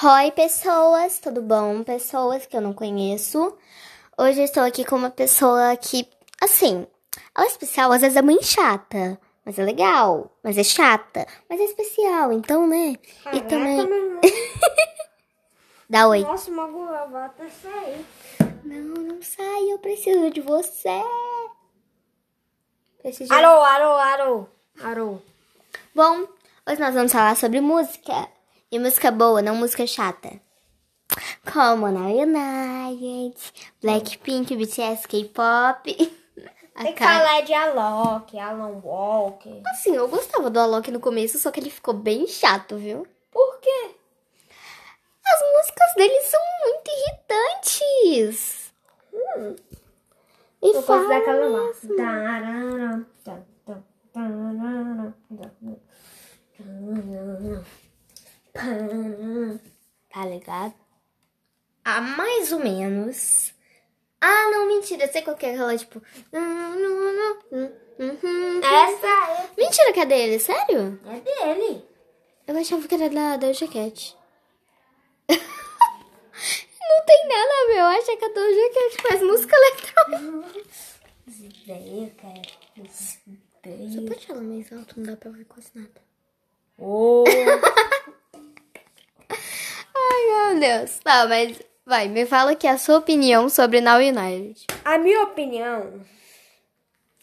Oi, pessoas, tudo bom? Pessoas que eu não conheço. Hoje eu estou aqui com uma pessoa que, assim, ela é especial, às vezes é muito chata, mas é legal, mas é chata, mas é especial, então, né? e também. Dá oi. Nossa, vai até sair. Não, não sai, eu preciso de você. Preciso de... Alô, alô, alô. Alô. Bom, hoje nós vamos falar sobre música. E música boa, não música chata. Como Now United, Blackpink, BTS, K-pop. a Tem que falar de Alok, Alan Walker. Assim, eu gostava do Alok no começo, só que ele ficou bem chato, viu? Por quê? As músicas dele são muito irritantes. E Eu posso dar aquela lá. mesmo. Tá, ligado? Ah, mais ou menos. Ah, não, mentira. Eu sei qual que é aquela, tipo... Essa é, Mentira que é dele, sério? é dele. Eu achava que era da Doja Cat. Não tem nada ver, eu acho que a Doja Cat faz música eletrônica. Ideia, cara. Ideia. pode falar mais alto, não dá pra ouvir quase nada. Oh. Meu Deus. Tá, mas vai, me fala aqui a sua opinião sobre Now United. A minha opinião.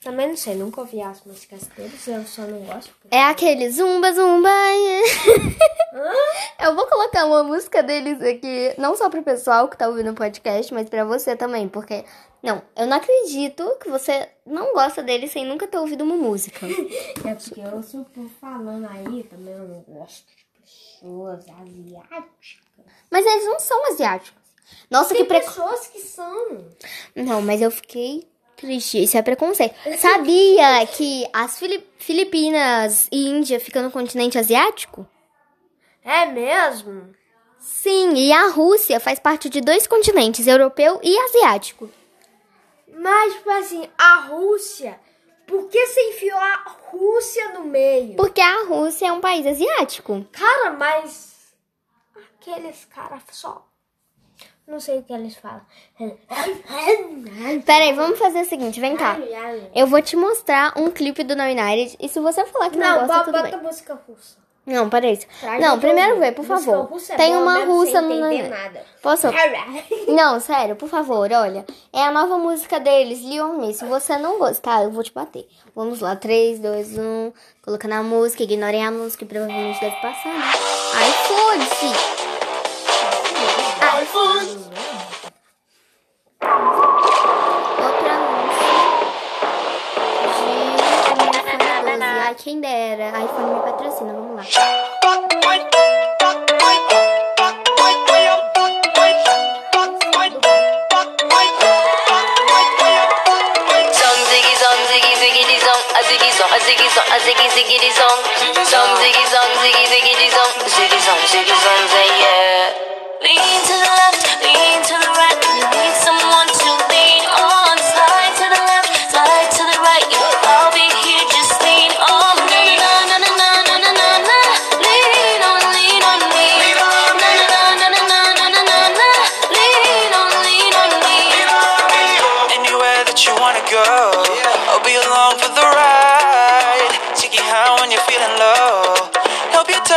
Também não sei, nunca ouvi as músicas deles, eu só não gosto. É aquele zumba, zumba. Eu vou colocar uma música deles aqui, não só pro pessoal que tá ouvindo o podcast, mas pra você também, porque. Não, eu não acredito que você não gosta deles sem nunca ter ouvido uma música. É porque eu sou por falando aí, também eu não gosto pessoas asiáticas. Mas eles não são asiáticos. Nossa, Tem que preconceito. pessoas que são. Não, mas eu fiquei triste. Isso é preconceito. Sabia que as Fili- Filipinas e Índia ficam no continente asiático? É mesmo? Sim, e a Rússia faz parte de dois continentes, europeu e asiático. Mas, tipo assim, a Rússia. Por que você enfiou a Rússia no meio? Porque a Rússia é um país asiático. Cara, mas. Aqueles caras só. Não sei o que eles falam. Peraí, vamos fazer o seguinte, vem cá. Eu vou te mostrar um clipe do Now United e se você falar que não, Não, gosta, bo- tudo bota bem. música russa. Não, peraí. Pra Não, primeiro vê, por favor. é Tem uma russa no... nada. Posso? Não, sério, por favor, olha. É a nova música deles, Leon Me. Se você não gostar, eu vou te bater. Vamos lá, 3, 2, 1. Colocando a música, ignorem a música, que provavelmente deve passar, né? Ai, foda-se! Quem dera, a iPhone me patrocina, vamos lá. Lean to the left,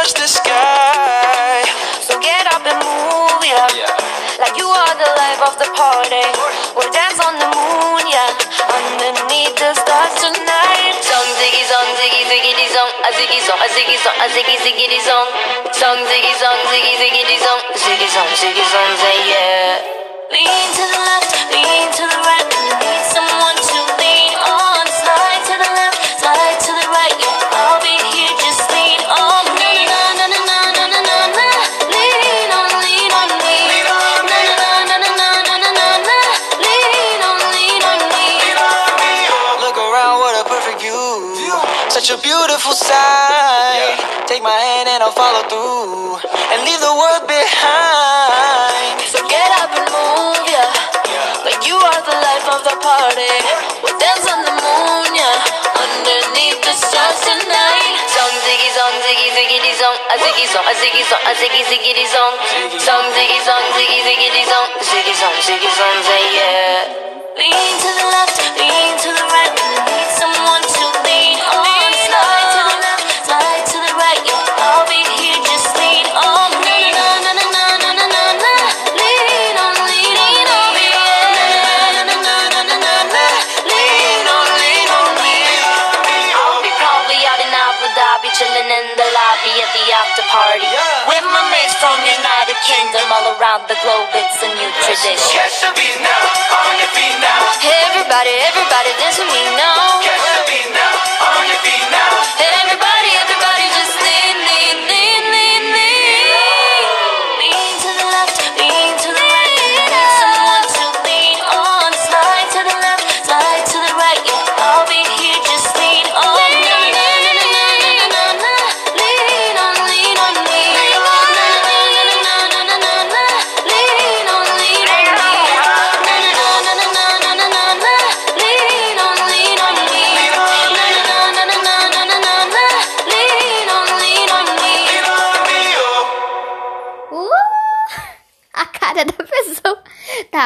touch the sky. So get up and move, yeah. Like you are the life of the party. We'll dance on the moon, yeah. Underneath the stars tonight. Song ziggy song ziggy ziggity song. A ziggy song, a ziggy song, a ziggy ziggity song. Song ziggy song ziggy ziggity song. Ziggy song, ziggy song, say yeah. Lean to the left, Such a beautiful sight. Take my hand and I'll follow through and leave the world behind. So get up and move, yeah. Like you are the life of the party. We'll dance on the moon, yeah. Underneath the stars tonight. Song ziggy, song ziggy, ziggity zong, a ziggy zong, a ziggy zong, a ziggy ziggity zong, zong ziggy zong, ziggy ziggity zong, ziggy zong, ziggy say yeah. Lean to the around the globe, it's a new tradition. Catch the beat now, on your feet now. Everybody, everybody dance with me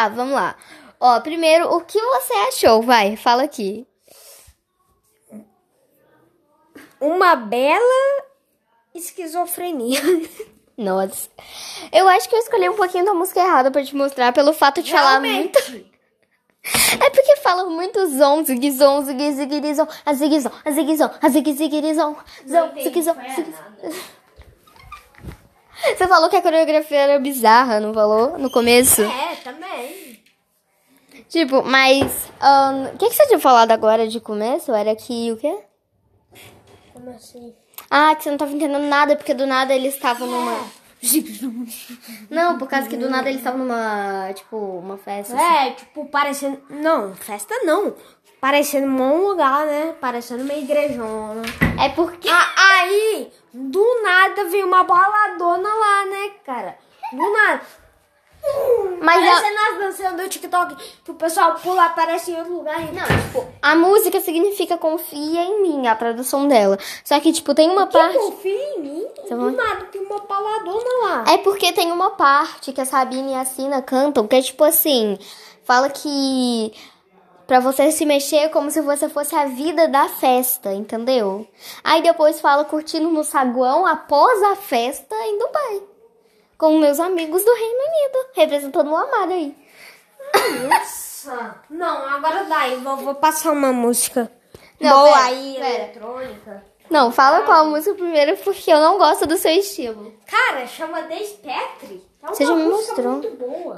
Tá, vamos lá. Ó, primeiro, o que você achou? Vai, fala aqui. Uma bela esquizofrenia. Nossa. Eu acho que eu escolhi um pouquinho da música errada pra te mostrar pelo fato de falar muito. É porque fala muito zon, zig zon, zig zig zon, a zig zon, a zig zon, a zig zig zon, zon, zig zon, zig Você falou que a coreografia era bizarra, não falou? No começo? É, também. Tipo, mas. O que, que você tinha falado agora de começo? Era que o quê? Como assim? Ah, que você não tava entendendo nada, porque do nada eles estavam numa. Não, por causa que do nada eles estavam numa. Tipo, uma festa. assim. É, tipo, parecendo. Não, festa não. Parecendo um lugar, né? Parecendo uma igrejona. É porque. Ah, aí, do nada veio uma baladona lá, né, cara? Do nada. Mas a- Parecendo as danças do TikTok, que o pessoal pula, aparece em outro lugar. e- Não, tipo, a música significa confia em mim, a tradução dela. Só que, tipo, tem uma Que parte. confia em mim? Você Do nada tem uma baladona lá. É porque tem uma parte que a Sabine e a Sina cantam, que é tipo assim: fala que pra você se mexer como se você fosse a vida da festa, entendeu? Aí depois fala curtindo no saguão após a festa em Dubai. Com meus amigos do Reino Unido, representando o Amar aí. Nossa. Não, agora dá. Eu vou, vou passar uma música. Não, Boa pera, aí, pera. eletrônica. Não, fala qual música primeiro, porque eu não gosto do seu estilo. Cara, chama uma Você já me mostrou.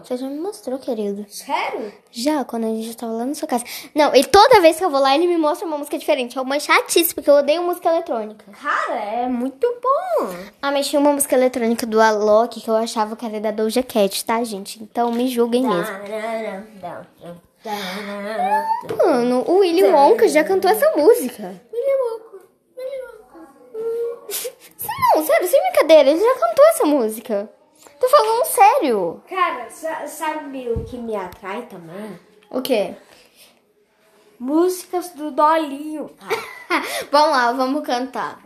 Você já me mostrou, querido. Sério? Já, quando a gente tava lá na sua casa. Não, e toda vez que eu vou lá, ele me mostra uma música diferente. É uma chatice, porque eu odeio música eletrônica. Cara, é muito bom. Ah, mas tinha uma música eletrônica do Alok que eu achava que era da Doja Cat, tá, gente? Então me julguem mesmo. Mano, o Willy Wonka já cantou essa música. Não, sério, sem brincadeira, ele já cantou essa música. Tô falando sério. Cara, sa- sabe o que me atrai também? O quê? Músicas do Dolinho. vamos lá, vamos cantar.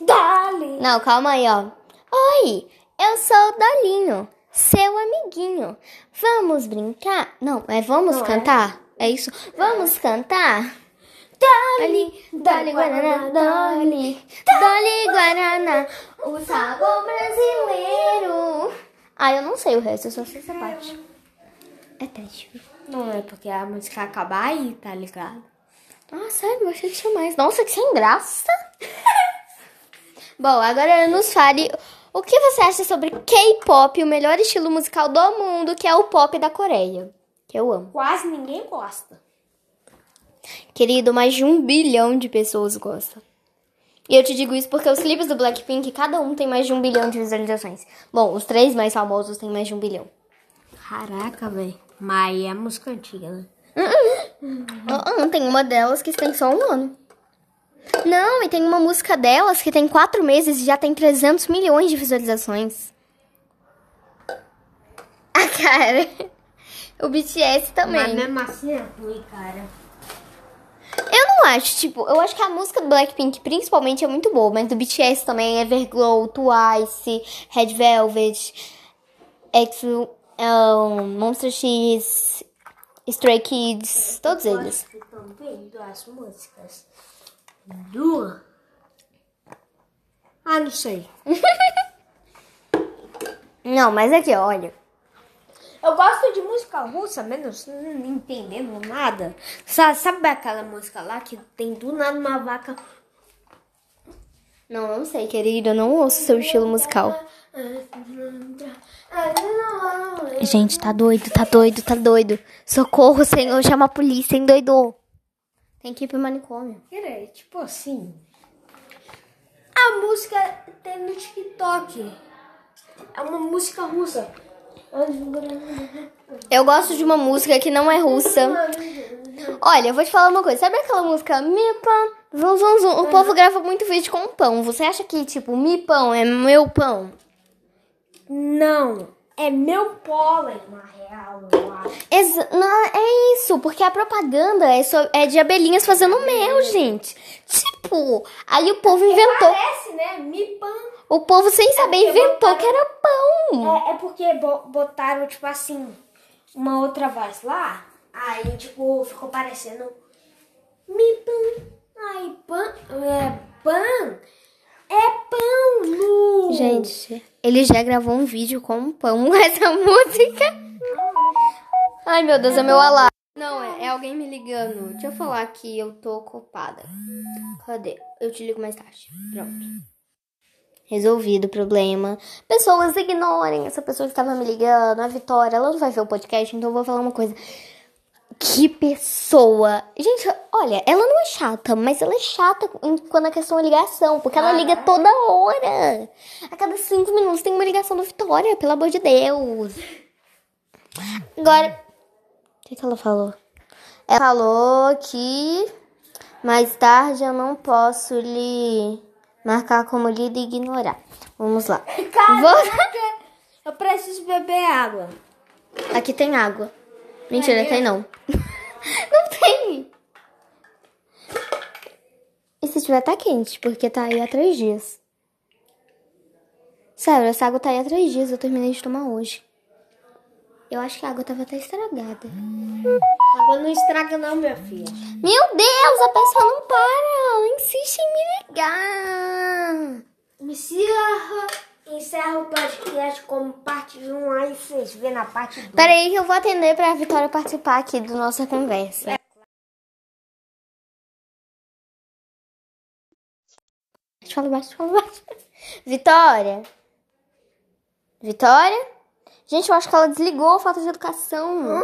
Dolly! Não, calma aí, ó. Oi, eu sou o Dolinho, seu amiguinho. Vamos brincar? Não, é vamos cantar? É isso? Vamos cantar? Dolly, Dolly Guaraná, Dolly, Dolly Guaraná, o sabor brasileiro. Ah, eu não sei o resto, eu só sei essa parte. É triste. Não é porque a música acaba aí, tá ligado? Ah, sério, eu achei que tinha mais. Nossa, que sem graça. Bom, agora nos fale o que você acha sobre K-pop, o melhor estilo musical do mundo, que é o pop da Coreia. Que eu amo. Quase ninguém gosta. Querido, mais de um bilhão de pessoas gostam. E eu te digo isso porque os clipes do Blackpink, cada um tem mais de um bilhão de visualizações. Bom, os três mais famosos têm mais de um bilhão. Caraca, velho. Mas é música antiga, né? Ah, ah, tem uma delas que tem só um ano. Não, e tem uma música delas que tem quatro meses e já tem 300 milhões de visualizações. A cara. O BTS Mas também. mesmo assim é ruim, cara. Eu não acho, tipo, eu acho que a música do Blackpink principalmente é muito boa, mas do BTS também, Everglow, Twice, Red Velvet, EXO, um, Monster X, Stray Kids, todos eles. Também das músicas do. Ah, não sei. Não, mas aqui, olha. Eu gosto de música russa, menos não entendendo nada. Sabe, sabe aquela música lá que tem do nada uma vaca. Não, não sei, querido, eu não ouço seu estilo musical. Gente, tá doido, tá doido, tá doido. Socorro, senhor, chama a polícia, endoidou. Tem que ir pro manicômio. Peraí, tipo assim. A música tem no TikTok. É uma música russa. Eu gosto de uma música que não é russa. Olha, eu vou te falar uma coisa. Sabe aquela música Mi Pão, zum, zum, zum? O povo grava muito vídeo com pão. Você acha que, tipo, Mi Pão é meu pão? Não, é meu pólen, na real, eu acho. Exa- não, é isso, porque a propaganda é, só- é de abelhinhas fazendo mel, gente. Tipo, aí o povo inventou. Parece, né? Mi pan. O povo, sem saber, porque inventou que era pão. É, é porque bo- botaram, tipo assim, uma outra voz lá. Aí, tipo, ficou parecendo. Mi pan. Ai, pan. É pan. É pão no. Gente, ele já gravou um vídeo com um pão com essa música. Ai, meu Deus, é meu alarme. Não, é, é alguém me ligando. Deixa eu falar que eu tô ocupada. Cadê? Eu te ligo mais tarde. Pronto. Resolvido o problema. Pessoas, ignorem essa pessoa que tava me ligando. A Vitória, ela não vai ver o podcast, então eu vou falar uma coisa. Que pessoa. Gente, olha, ela não é chata, mas ela é chata quando a questão é ligação, porque ela liga toda hora. A cada cinco minutos tem uma ligação da Vitória, pelo amor de Deus. Agora, o que, que ela falou? Ela falou que mais tarde eu não posso lhe marcar como lida e ignorar. Vamos lá. Caraca, eu preciso beber água. Aqui tem água. Mentira, tem não. não tem. E se tiver, tá quente, porque tá aí há três dias. Sério, essa água tá aí há três dias, eu terminei de tomar hoje. Eu acho que a água tava até estragada. Água não estraga, não, minha filha. Meu Deus, a pessoa não para. Ela insiste em me ligar. Encerra, encerra o podcast como parte 1, aí vocês vê na parte 2. Peraí que eu vou atender pra Vitória participar aqui da nossa conversa. Fala baixo, fala baixo. Vitória? Vitória? Gente, eu acho que ela desligou, falta de educação.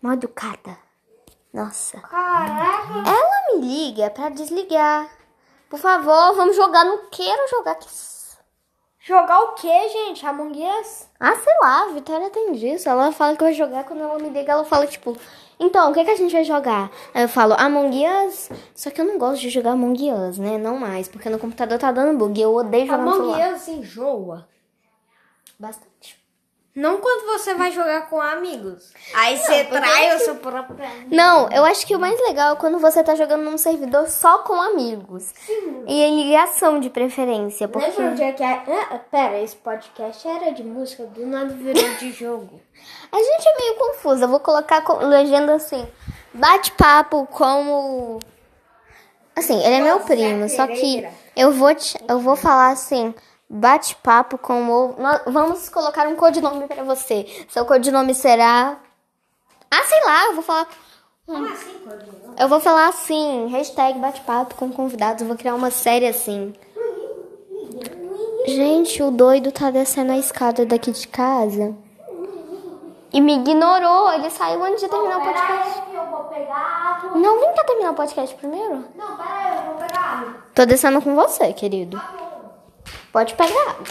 Mal educada. Nossa. Caraca. Ela me liga pra desligar. Por favor, vamos jogar. Não quero jogar aqui. Jogar o que, gente? Among Us? Ah, sei lá, a Vitória tem disso. Ela fala que vai jogar, quando ela me liga, ela fala, tipo, então, o que, que a gente vai jogar? Aí eu falo, Among Us. Só que eu não gosto de jogar Among Us, né? Não mais, porque no computador tá dando bug. Eu odeio jogar no Among. Us enjoa. Bastante. Não quando você vai jogar com amigos. Aí você trai o seu próprio amigo. Não, eu acho que o mais legal é quando você tá jogando num servidor só com amigos. E em ligação de preferência, porque... Lembra onde é que é? Ah, pera, esse podcast era de música, do nada virou de jogo. A gente é meio confusa. Eu vou colocar com legenda assim: bate-papo como. Assim, ele é meu primo, só que eu vou, te- eu vou falar assim: bate-papo como. Nós- Vamos colocar um codinome pra você. Seu codinome será. Ah, sei lá, eu vou falar. Como assim, Codinho? Eu vou falar assim: hashtag bate-papo com convidados. Eu vou criar uma série assim. Gente, o doido tá descendo a escada daqui de casa. E me ignorou. Ele saiu antes de terminar o podcast. que eu vou pegar água. Não, vem cá terminar o podcast primeiro. Não, pera aí, eu vou pegar. Tô descendo com você, querido. Pode pegar água.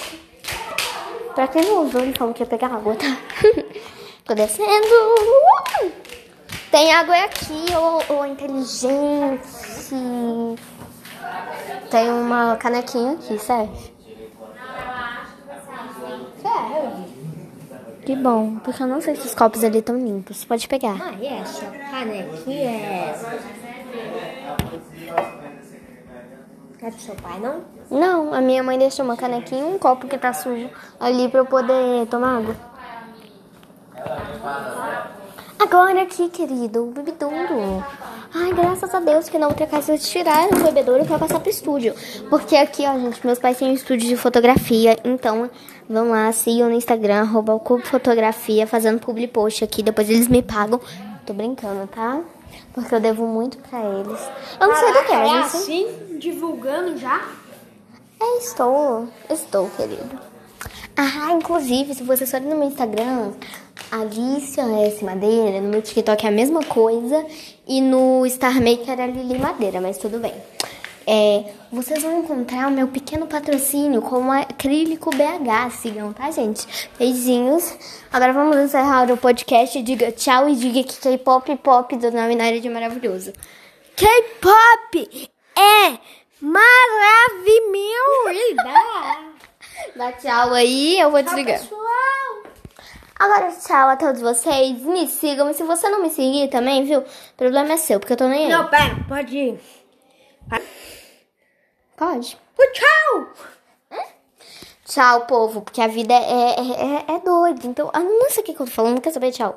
Pra quem não ouviu, ele falou que ia pegar água, tá? Tô descendo. Tem água aqui, ô, ô inteligente. Tem uma canequinha aqui, serve? Serve. Que bom, porque eu não sei se os copos ali estão limpos. Pode pegar. Ah, é, essa canequinha é. É do seu pai, não? Não, a minha mãe deixou uma canequinha e um copo que tá sujo ali pra eu poder tomar água. Agora aqui, querido, o bebedouro. Ai, graças a Deus que na outra casa eles tiraram o bebedouro pra passar pro estúdio. Porque aqui, ó, gente, meus pais têm um estúdio de fotografia. Então, vão lá, sigam no Instagram, arroba o Cubo Fotografia, fazendo public post aqui. Depois eles me pagam. Tô brincando, tá? Porque eu devo muito pra eles. Eu não sei do que, Caraca, é sei. assim, divulgando já? É, estou. Estou, querido. Ah, inclusive, se vocês forem no meu Instagram, Alicia S. Madeira, no meu TikTok é a mesma coisa. E no Star Maker é Lili Madeira, mas tudo bem. É, vocês vão encontrar o meu pequeno patrocínio com acrílico BH. Sigam, tá, gente? Beijinhos. Agora vamos encerrar o podcast. Diga tchau e diga que K-pop pop do nome na área de maravilhoso. K-pop é maravilhoso. Dá tchau aí, eu vou desligar. Pessoal. Agora, tchau a todos vocês. Me sigam. E se você não me seguir também, viu? O problema é seu, porque eu tô nem aí. Não, pera, pode ir. Pode. Tchau! Tchau, povo, porque a vida é, é, é, é doida. Então, ah, não sei o que eu tô falando, não quer saber? Tchau.